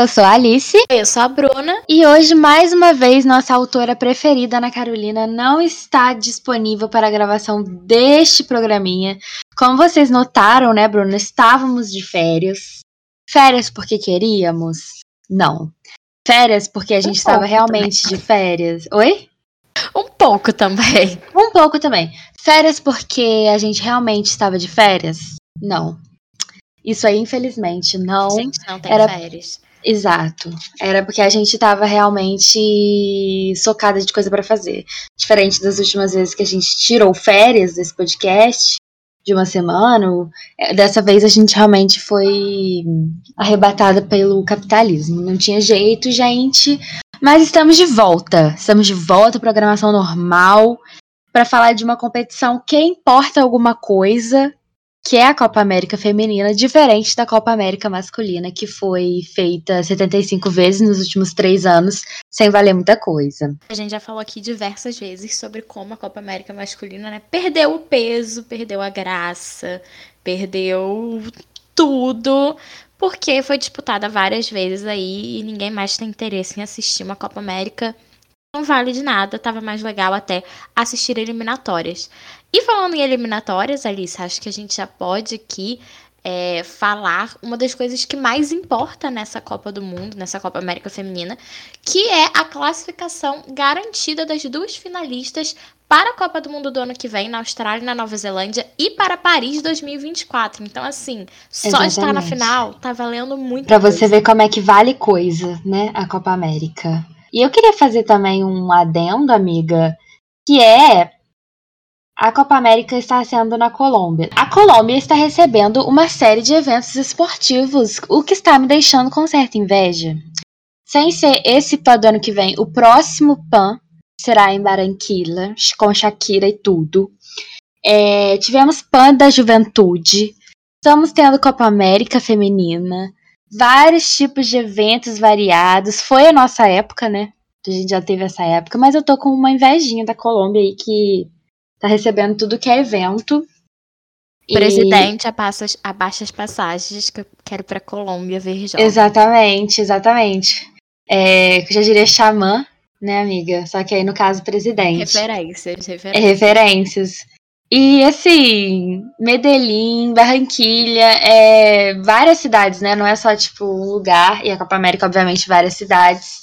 eu sou a Alice. Eu sou a Bruna. E hoje, mais uma vez, nossa autora preferida, Ana Carolina, não está disponível para a gravação deste programinha. Como vocês notaram, né, Bruna? Estávamos de férias. Férias porque queríamos? Não. Férias porque a gente um estava realmente também. de férias. Oi? Um pouco também. Um pouco também. Férias porque a gente realmente estava de férias? Não. Isso aí, infelizmente, não. A gente não tem era... férias. Exato. Era porque a gente tava realmente socada de coisa para fazer. Diferente das últimas vezes que a gente tirou férias desse podcast de uma semana, é, dessa vez a gente realmente foi arrebatada pelo capitalismo. Não tinha jeito, gente. Mas estamos de volta. Estamos de volta, programação normal, para falar de uma competição que importa alguma coisa que é a Copa América Feminina, diferente da Copa América Masculina, que foi feita 75 vezes nos últimos três anos, sem valer muita coisa. A gente já falou aqui diversas vezes sobre como a Copa América Masculina né, perdeu o peso, perdeu a graça, perdeu tudo, porque foi disputada várias vezes aí e ninguém mais tem interesse em assistir uma Copa América. Não vale de nada, tava mais legal até assistir eliminatórias. E falando em eliminatórias, Alice, acho que a gente já pode aqui é, falar uma das coisas que mais importa nessa Copa do Mundo, nessa Copa América Feminina, que é a classificação garantida das duas finalistas para a Copa do Mundo do ano que vem, na Austrália e na Nova Zelândia, e para Paris 2024. Então, assim, só Exatamente. estar na final tá valendo muito. Para você ver como é que vale coisa, né, a Copa América. E eu queria fazer também um adendo, amiga, que é a Copa América está sendo na Colômbia. A Colômbia está recebendo uma série de eventos esportivos, o que está me deixando com certa inveja. Sem ser esse PAN do ano que vem, o próximo PAN será em Barranquilla, com Shakira e tudo. É, tivemos PAN da Juventude, estamos tendo Copa América Feminina, vários tipos de eventos variados. Foi a nossa época, né? A gente já teve essa época, mas eu tô com uma invejinha da Colômbia aí que tá recebendo tudo que é evento. Presidente, e... abaixa, as passagens que eu quero pra Colômbia ver jogos. Exatamente, exatamente. É, eu já diria xamã, né, amiga? Só que aí, no caso, presidente. Referências, referências. É, referências. E, assim, Medellín, Barranquilha, é, várias cidades, né? Não é só, tipo, um lugar. E a Copa América, obviamente, várias cidades.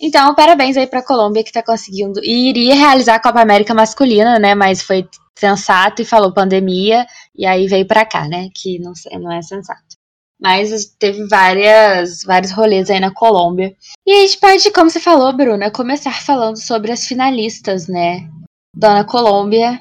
Então, parabéns aí pra Colômbia que tá conseguindo. E iria realizar a Copa América masculina, né? Mas foi sensato e falou pandemia. E aí veio pra cá, né? Que não, não é sensato. Mas teve várias, vários rolês aí na Colômbia. E a gente pode, como você falou, Bruna, começar falando sobre as finalistas, né? Dona Colômbia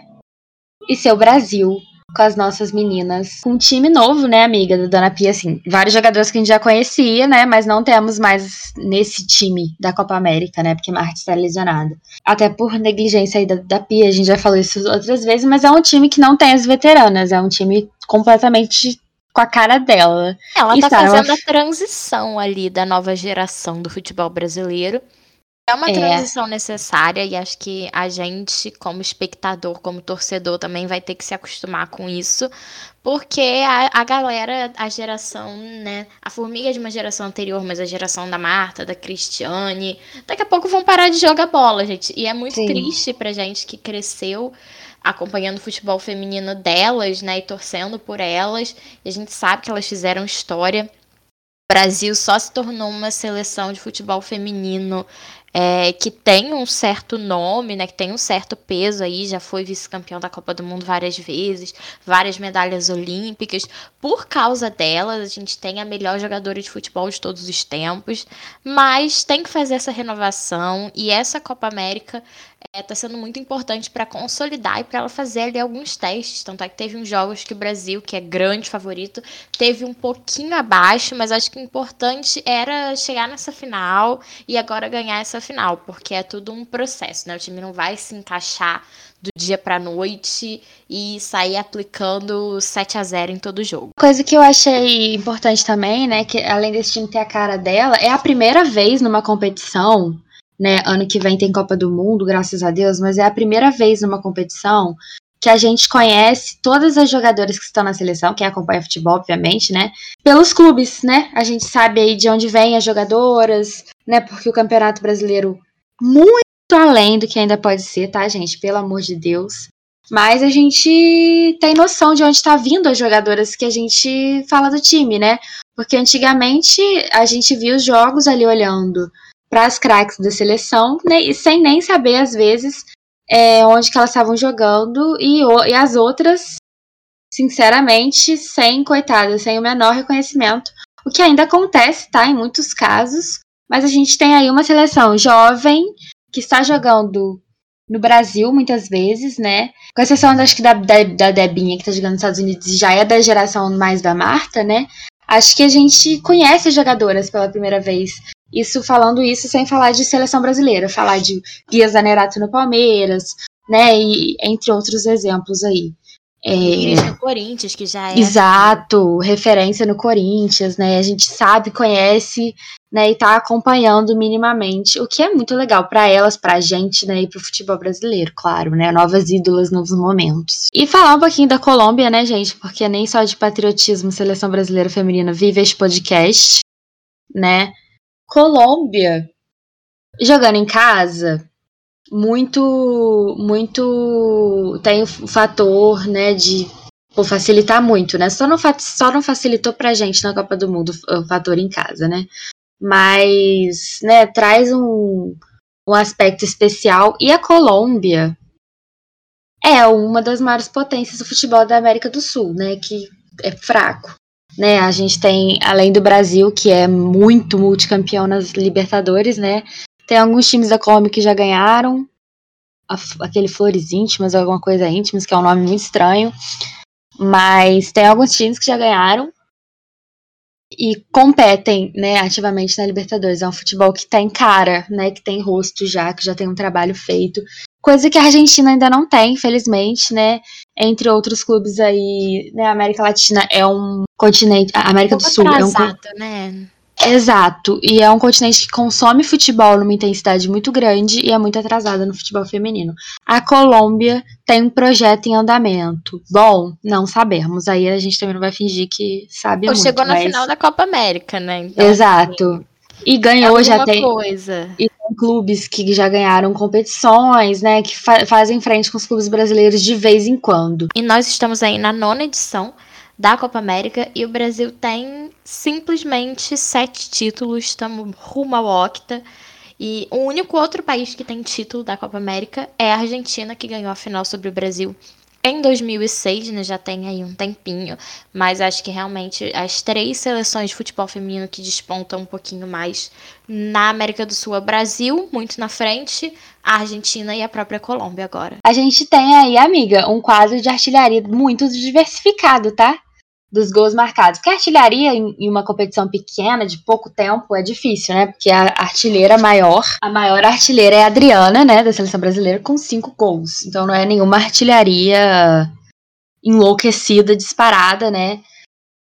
e seu Brasil com as nossas meninas. Com um time novo, né, amiga, da Dona Pia, assim, vários jogadores que a gente já conhecia, né, mas não temos mais nesse time da Copa América, né, porque Marte está lesionada. Até por negligência aí da, da Pia, a gente já falou isso outras vezes, mas é um time que não tem as veteranas, é um time completamente com a cara dela. Ela e tá fazendo a transição ali da nova geração do futebol brasileiro é uma é. transição é. necessária e acho que a gente, como espectador, como torcedor, também vai ter que se acostumar com isso, porque a, a galera, a geração, né? A formiga é de uma geração anterior, mas a geração da Marta, da Cristiane, daqui a pouco vão parar de jogar bola, gente. E é muito Sim. triste pra gente que cresceu acompanhando o futebol feminino delas, né? E torcendo por elas. E a gente sabe que elas fizeram história. O Brasil só se tornou uma seleção de futebol feminino é, que tem um certo nome, né, que tem um certo peso aí, já foi vice-campeão da Copa do Mundo várias vezes, várias medalhas olímpicas. Por causa delas, a gente tem a melhor jogadora de futebol de todos os tempos, mas tem que fazer essa renovação e essa Copa América está é, tá sendo muito importante para consolidar e para ela fazer ali alguns testes. Tanto é que teve uns jogos que o Brasil, que é grande favorito, teve um pouquinho abaixo, mas acho que o importante era chegar nessa final e agora ganhar essa final, porque é tudo um processo, né? O time não vai se encaixar do dia para noite e sair aplicando 7 a 0 em todo jogo. Coisa que eu achei importante também, né, que além desse time ter a cara dela, é a primeira vez numa competição né? Ano que vem tem Copa do Mundo, graças a Deus, mas é a primeira vez numa competição que a gente conhece todas as jogadoras que estão na seleção, quem acompanha futebol, obviamente, né? Pelos clubes, né? A gente sabe aí de onde vêm as jogadoras, né? Porque o Campeonato Brasileiro, muito além do que ainda pode ser, tá, gente? Pelo amor de Deus. Mas a gente tem noção de onde está vindo as jogadoras que a gente fala do time, né? Porque antigamente a gente via os jogos ali olhando para as craques da seleção, né, sem nem saber, às vezes, é, onde que elas estavam jogando, e, e as outras, sinceramente, sem, coitada, sem o menor reconhecimento. O que ainda acontece, tá? Em muitos casos. Mas a gente tem aí uma seleção jovem que está jogando no Brasil, muitas vezes, né? Com exceção, acho que da, da, da Debinha, que tá jogando nos Estados Unidos, já é da geração mais da Marta, né? Acho que a gente conhece jogadoras pela primeira vez. Isso falando isso sem falar de seleção brasileira, falar de Bia Zanerato no Palmeiras, né? E entre outros exemplos aí. É, no Corinthians, que já é. Exato, referência no Corinthians, né? A gente sabe, conhece, né? E tá acompanhando minimamente, o que é muito legal para elas, pra gente, né? E pro futebol brasileiro, claro, né? Novas ídolas, novos momentos. E falar um pouquinho da Colômbia, né, gente? Porque nem só de patriotismo Seleção Brasileira Feminina vive este podcast, né? Colômbia, jogando em casa, muito, muito tem o fator, né, de pô, facilitar muito, né? Só não, só não facilitou pra gente na Copa do Mundo o fator em casa, né? Mas, né, traz um, um aspecto especial. E a Colômbia é uma das maiores potências do futebol da América do Sul, né? Que é fraco. Né, a gente tem, além do Brasil, que é muito multicampeão nas Libertadores, né? Tem alguns times da Colômbia que já ganharam. A, aquele Flores Íntimas, alguma coisa íntimas, que é um nome muito estranho. Mas tem alguns times que já ganharam e competem, né, ativamente na Libertadores. É um futebol que tem cara, né, que tem rosto já, que já tem um trabalho feito. Coisa que a Argentina ainda não tem, infelizmente, né? Entre outros clubes aí, né, a América Latina é um continente, a América um do Sul é um né? Exato. E é um continente que consome futebol numa intensidade muito grande e é muito atrasada no futebol feminino. A Colômbia tem um projeto em andamento. Bom, não sabemos. Aí a gente também não vai fingir que sabe Ou muito. chegou na final da Copa América, né? Então, Exato. Assim, e ganhou já tem. Coisa. E tem clubes que já ganharam competições, né? Que fa fazem frente com os clubes brasileiros de vez em quando. E nós estamos aí na nona edição da Copa América e o Brasil tem simplesmente sete títulos, estamos rumo ao octa. E o único outro país que tem título da Copa América é a Argentina, que ganhou a final sobre o Brasil em 2006, né, já tem aí um tempinho, mas acho que realmente as três seleções de futebol feminino que despontam um pouquinho mais na América do Sul é Brasil, muito na frente, a Argentina e a própria Colômbia agora. A gente tem aí, amiga, um quadro de artilharia muito diversificado, tá? Dos gols marcados. Porque a artilharia em, uma competição pequena, de pouco tempo, é difícil, né? Porque a artilheira maior, a maior artilheira é a Adriana, né, da seleção brasileira, com cinco gols. Então não é nenhuma artilharia enlouquecida, disparada, né?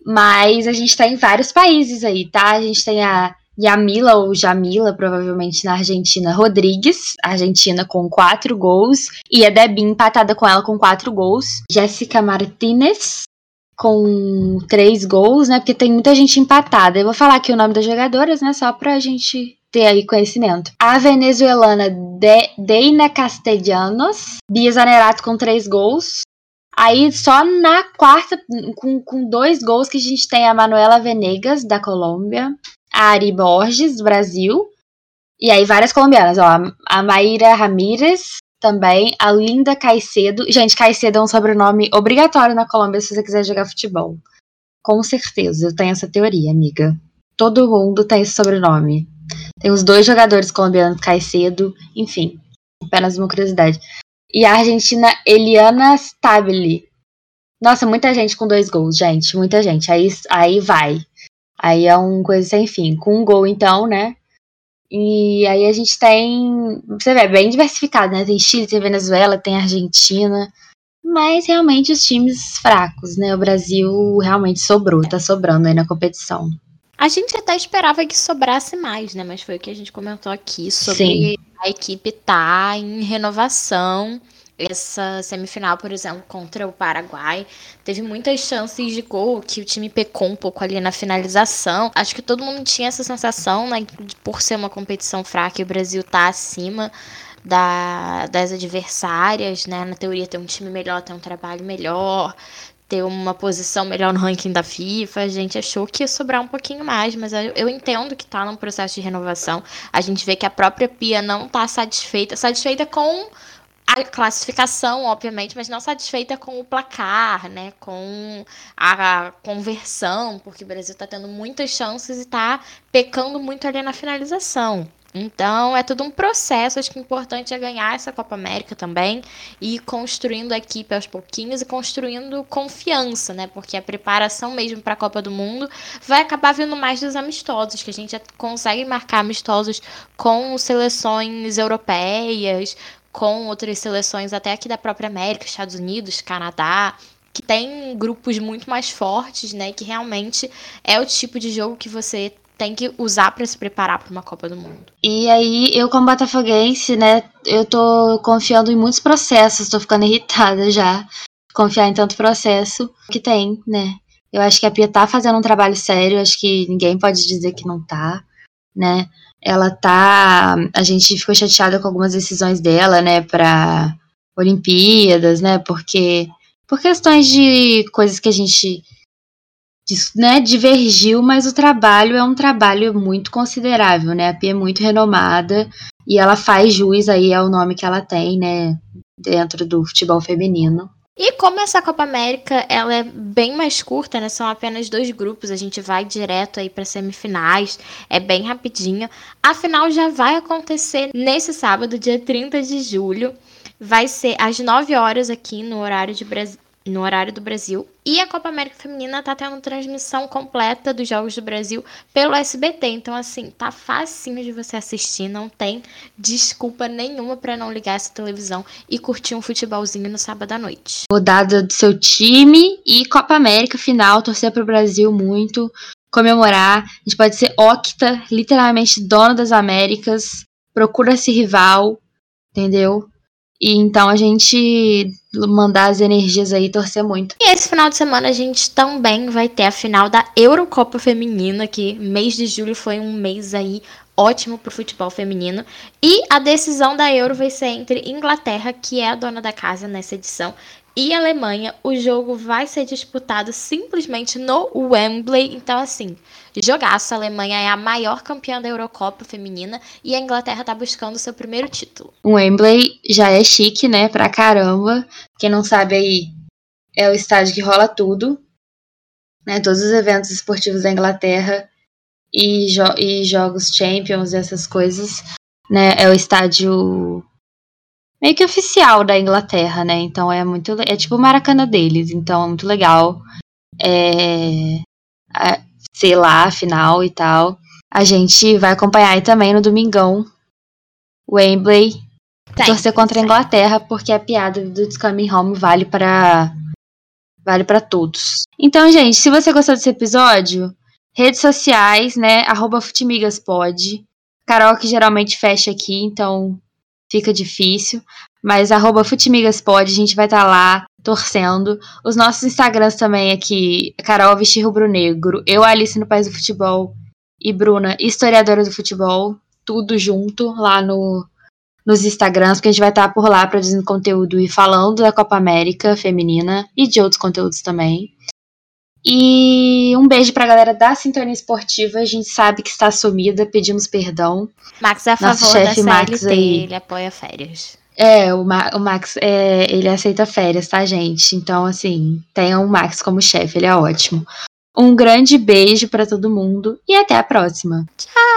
Mas a gente tá em vários países aí, tá? A gente tem a Yamila ou Jamila, provavelmente na Argentina, Rodrigues, Argentina com quatro gols, e a Debbie empatada com ela com quatro gols. Jéssica Martinez, com três gols, né? Porque tem muita gente empatada. Eu vou falar aqui o nome das jogadoras, né? Só pra gente ter aí conhecimento. A venezuelana De Deina Castellanos, Bia Zanerato com três gols. Aí só na quarta, com, com dois gols, que a gente tem a Manuela Venegas, da Colômbia, a Ari Borges, do Brasil, e aí várias colombianas, ó. A Maíra Ramírez, também a Linda Caicedo. Gente, Caicedo é um sobrenome obrigatório na Colômbia se você quiser jogar futebol. Com certeza, eu tenho essa teoria, amiga. Todo mundo tem esse sobrenome. Tem os dois jogadores colombianos, Caicedo, enfim, apenas uma curiosidade. E a Argentina, Eliana Stabile. Nossa, muita gente com dois gols, gente, muita gente. Aí, aí vai. Aí é uma coisa sem fim. Com um gol, então, né? E aí a gente tem, você vê, bem diversificado, né? Tem Chile, tem Venezuela, tem Argentina, mas realmente os times fracos, né? O Brasil realmente sobrou, tá sobrando aí na competição. A gente até esperava que sobrasse mais, né? Mas foi o que a gente comentou aqui sobre Sim. a equipe tá em renovação essa semifinal, por exemplo, contra o Paraguai. Teve muitas chances de gol que o time pecou um pouco ali na finalização. Acho que todo mundo tinha essa sensação, né, por ser uma competição fraca e o Brasil tá acima da, das adversárias, né? Na teoria ter um time melhor, ter um trabalho melhor, ter uma posição melhor no ranking da FIFA. A gente achou que ia sobrar um pouquinho mais, mas eu, eu entendo que está num processo de renovação. A gente vê que a própria Pia não está satisfeita, satisfeita com a classificação, obviamente, mas não satisfeita com o placar, né? Com a conversão, porque o Brasil está tendo muitas chances e está pecando muito ali na finalização. Então, é todo um processo. Acho que o importante é ganhar essa Copa América também e ir construindo a equipe aos pouquinhos e construindo confiança, né? Porque a preparação mesmo para a Copa do Mundo vai acabar vindo mais dos amistosos, que a gente já consegue marcar amistosos com seleções europeias, com outras seleções até aqui da própria América, Estados Unidos, Canadá que tem grupos muito mais fortes, né? Que realmente é o tipo de jogo que você tem que usar para se preparar para uma Copa do Mundo. E aí, eu como botafoguense, né, eu tô confiando em muitos processos, tô ficando irritada já. Confiar em tanto processo que tem, né? Eu acho que a Pia tá fazendo um trabalho sério, acho que ninguém pode dizer que não tá, né? Ela tá. A gente ficou chateada com algumas decisões dela, né, pra Olimpíadas, né? Porque. Por questões de coisas que a gente né, divergiu, mas o trabalho é um trabalho muito considerável, né? A Pia é muito renomada e ela faz jus aí ao nome que ela tem, né, dentro do futebol feminino. E como essa Copa América ela é bem mais curta, né? São apenas dois grupos, a gente vai direto aí para semifinais, é bem rapidinho. A final já vai acontecer nesse sábado, dia 30 de julho. Vai ser às 9 horas aqui no horário de Brasília no horário do Brasil. E a Copa América Feminina tá tendo transmissão completa dos Jogos do Brasil pelo SBT. Então, assim, tá facinho de você assistir. Não tem desculpa nenhuma para não ligar essa televisão e curtir um futebolzinho no sábado à noite. Rodada do seu time e Copa América final. Torcer pro Brasil muito. Comemorar. A gente pode ser octa, literalmente dona das Américas. Procura esse rival. Entendeu? E então a gente mandar as energias aí torcer muito. E esse final de semana a gente também vai ter a final da Eurocopa Feminina, que mês de julho foi um mês aí ótimo para o futebol feminino. E a decisão da Euro vai ser entre Inglaterra, que é a dona da casa nessa edição, e Alemanha. O jogo vai ser disputado simplesmente no Wembley. Então, assim, jogaço. A Alemanha é a maior campeã da Eurocopa feminina e a Inglaterra tá buscando seu primeiro título. O Wembley já é chique, né? Pra caramba. Quem não sabe aí, é o estádio que rola tudo. Né, todos os eventos esportivos da Inglaterra e, jo e jogos Champions, essas coisas, né? É o estádio meio que oficial da Inglaterra, né? Então é muito. É tipo o Maracanã deles, então é muito legal. É, é, sei lá, afinal e tal. A gente vai acompanhar aí também no domingão Wembley torcer contra a Inglaterra, porque a piada do It's Coming Home vale para vale para todos. Então, gente, se você gostou desse episódio, redes sociais, né? Arroba Futimigaspod. Carol que geralmente fecha aqui, então fica difícil. Mas arroba Futimigaspod, a gente vai estar tá lá torcendo. Os nossos Instagrams também aqui, Carol Vestir Rubro Negro, eu Alice no País do Futebol e Bruna, historiadora do futebol, tudo junto lá no nos Instagrams, porque a gente vai estar tá por lá produzindo conteúdo e falando da Copa América feminina e de outros conteúdos também. E um beijo pra galera da Sintonia Esportiva. A gente sabe que está sumida, pedimos perdão. Max é a favor da CLT, Max aí. ele apoia férias. É, o, Ma o Max, é, ele aceita férias, tá, gente? Então, assim, tenham o Max como chefe, ele é ótimo. Um grande beijo para todo mundo e até a próxima. Tchau!